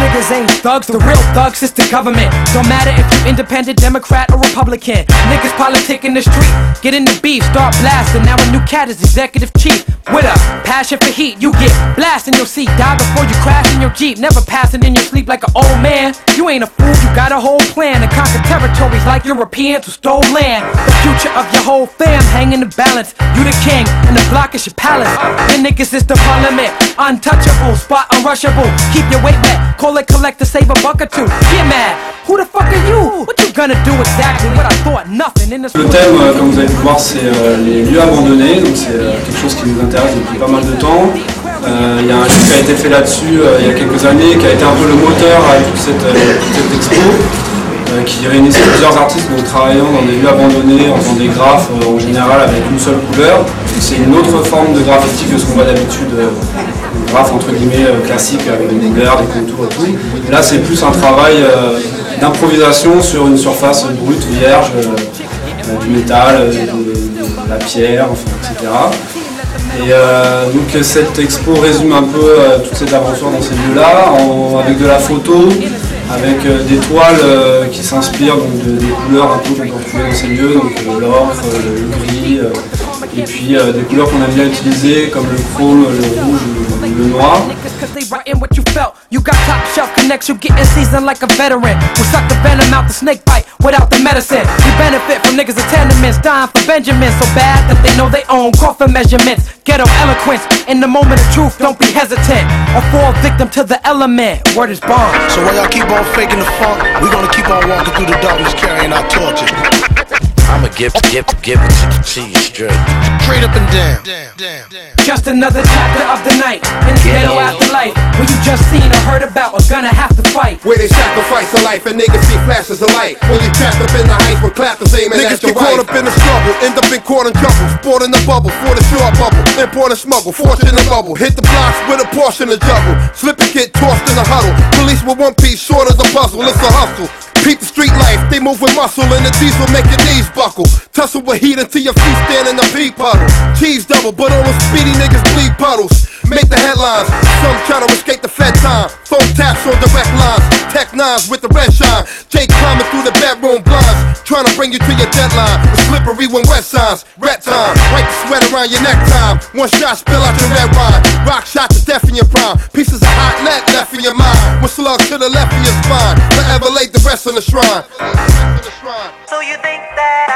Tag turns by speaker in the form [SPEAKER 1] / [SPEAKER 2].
[SPEAKER 1] niggas ain't thugs, the real thugs is the government. Don't matter if you independent, Democrat, or Republican. Niggas politic in the street, get in the beef, start blasting. Now a new cat is executive chief. With a passion for heat, you get blasted in your seat. Die before you crash in your Jeep. Never passing in your sleep like an old man. You ain't a fool, you got a whole plan to conquer territories like Europeans who stole land. The future of your whole fam hang in the balance. You the king, and the block is your palace. Your niggas is the parliament, untouchable, spot unrushable. Keep your weight back, call it collect to save a buck or two. Get mad. Who the fuck are you? What you gonna do exactly? What I thought, nothing in this
[SPEAKER 2] Le thème, comme vous avez pu voir, c'est euh, les lieux abandonnés, donc c'est euh, quelque chose qui nous intéresse depuis pas mal de temps. Euh, Il y a un livre qui a été fait là-dessus il y a quelques années, qui a été un peu le moteur à toute cette, expo, qui réunissait plusieurs artistes donc, travaillant dans des lieux abandonnés, en faisant des graphes euh, en général avec une seule couleur. C'est une autre forme de graffiti que ce qu'on voit d'habitude, euh, des graphes entre guillemets euh, classiques avec des couleurs, des contours et tout. Là, c'est plus un travail euh, d'improvisation sur une surface brute, vierge, euh, euh, du métal, euh, de, la pierre, etc. Et euh, donc cette expo résume un peu euh, toute cette aventure dans ces lieux-là, avec de la photo, avec euh, des toiles euh, qui s'inspirent des couleurs un peu qu'on peut retrouver dans ces lieux, donc euh, euh, le gris, et puis des couleurs qu'on aime bien utiliser comme le chrome, le rouge, le noir.
[SPEAKER 1] Cause they writing what you felt. You got top shelf connects, you getting seasoned like a veteran. We suck the venom out the snake bite without the medicine. We benefit from niggas tenements, dying for Benjamin. So bad that they know they own coffin measurements. Ghetto eloquence, in the moment of truth, don't be hesitant. Or fall victim to the element. Word is bomb.
[SPEAKER 3] So while y'all keep on faking the funk, we gonna keep on walking through the darkness carrying our torches.
[SPEAKER 4] I'ma give, give, give it to you straight.
[SPEAKER 3] Straight up and down. Damn, damn, damn.
[SPEAKER 1] Just another chapter of the night. In the ghetto afterlife. Where you just seen or heard about are gonna have to fight.
[SPEAKER 5] Where they sacrifice a life and niggas see flashes of light. When you trapped up in the heights with clappers aiming
[SPEAKER 6] Niggas
[SPEAKER 5] at your
[SPEAKER 6] get caught up in the struggle, end up in court and trouble. Sport in the bubble, for the short bubble. Import and smuggle, fortune in the bubble. Hit the blocks with a portion of juggle. Slip and get tossed in the huddle. Police with one piece, short of the puzzle. It's a hustle. Peep the street life, they move with muscle and the diesel make your knees buckle. Tussle with heat until your feet stand in the pea puddle. Cheese double, but all the speedy niggas bleed puddles. Make the headlines, some try to escape the fed time. Phone taps on direct lines, tech nines with the red shine. Jake climbing through the bedroom blinds, trying to bring you to your deadline. The slippery when wet signs, red time. Wipe the sweat around your necktie. One shot spill out your red wine. Rock shot to death in your prime. Pieces of hot lead in your mind. One slug to the left of your spine. Forever laid the rest on the shrine.
[SPEAKER 7] So you think that